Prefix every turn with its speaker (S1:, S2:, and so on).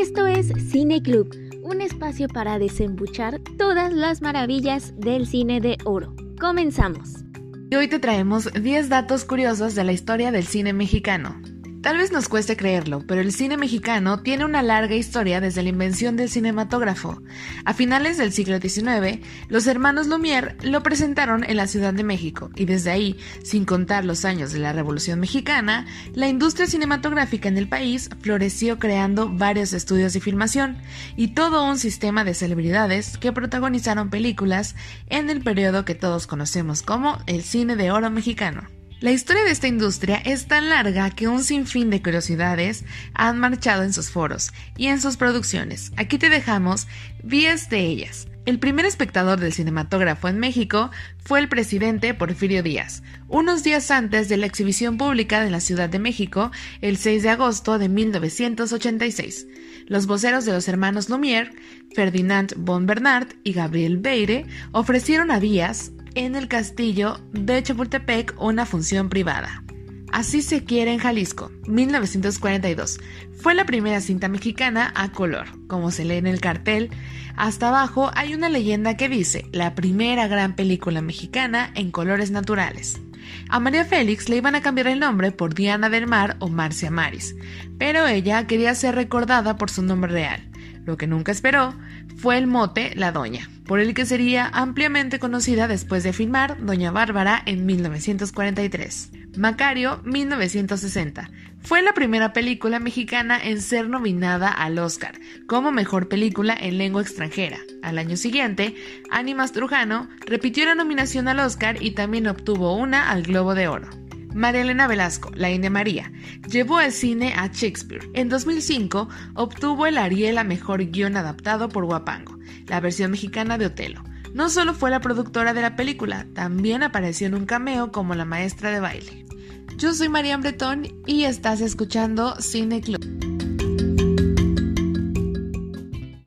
S1: Esto es Cine Club, un espacio para desembuchar todas las maravillas del cine de oro. Comenzamos.
S2: Y hoy te traemos 10 datos curiosos de la historia del cine mexicano. Tal vez nos cueste creerlo, pero el cine mexicano tiene una larga historia desde la invención del cinematógrafo. A finales del siglo XIX, los hermanos Lumière lo presentaron en la Ciudad de México y desde ahí, sin contar los años de la Revolución Mexicana, la industria cinematográfica en el país floreció creando varios estudios de filmación y todo un sistema de celebridades que protagonizaron películas en el periodo que todos conocemos como el cine de oro mexicano. La historia de esta industria es tan larga que un sinfín de curiosidades han marchado en sus foros y en sus producciones. Aquí te dejamos 10 de ellas. El primer espectador del cinematógrafo en México fue el presidente Porfirio Díaz, unos días antes de la exhibición pública de la Ciudad de México, el 6 de agosto de 1986. Los voceros de los hermanos Lumière, Ferdinand von Bernard y Gabriel Beire, ofrecieron a Díaz en el castillo de Chapultepec una función privada. Así se quiere en Jalisco, 1942. Fue la primera cinta mexicana a color. Como se lee en el cartel, hasta abajo hay una leyenda que dice, la primera gran película mexicana en colores naturales. A María Félix le iban a cambiar el nombre por Diana del Mar o Marcia Maris, pero ella quería ser recordada por su nombre real. Lo que nunca esperó fue el mote La Doña, por el que sería ampliamente conocida después de filmar Doña Bárbara en 1943. Macario 1960. Fue la primera película mexicana en ser nominada al Oscar como mejor película en lengua extranjera. Al año siguiente, Animas Trujano repitió la nominación al Oscar y también obtuvo una al Globo de Oro. María Elena Velasco, la India María, llevó al cine a Shakespeare. En 2005 obtuvo el Ariel a Mejor Guión Adaptado por Guapango, la versión mexicana de Otelo. No solo fue la productora de la película, también apareció en un cameo como la maestra de baile. Yo soy María Bretón y estás escuchando Cine Club.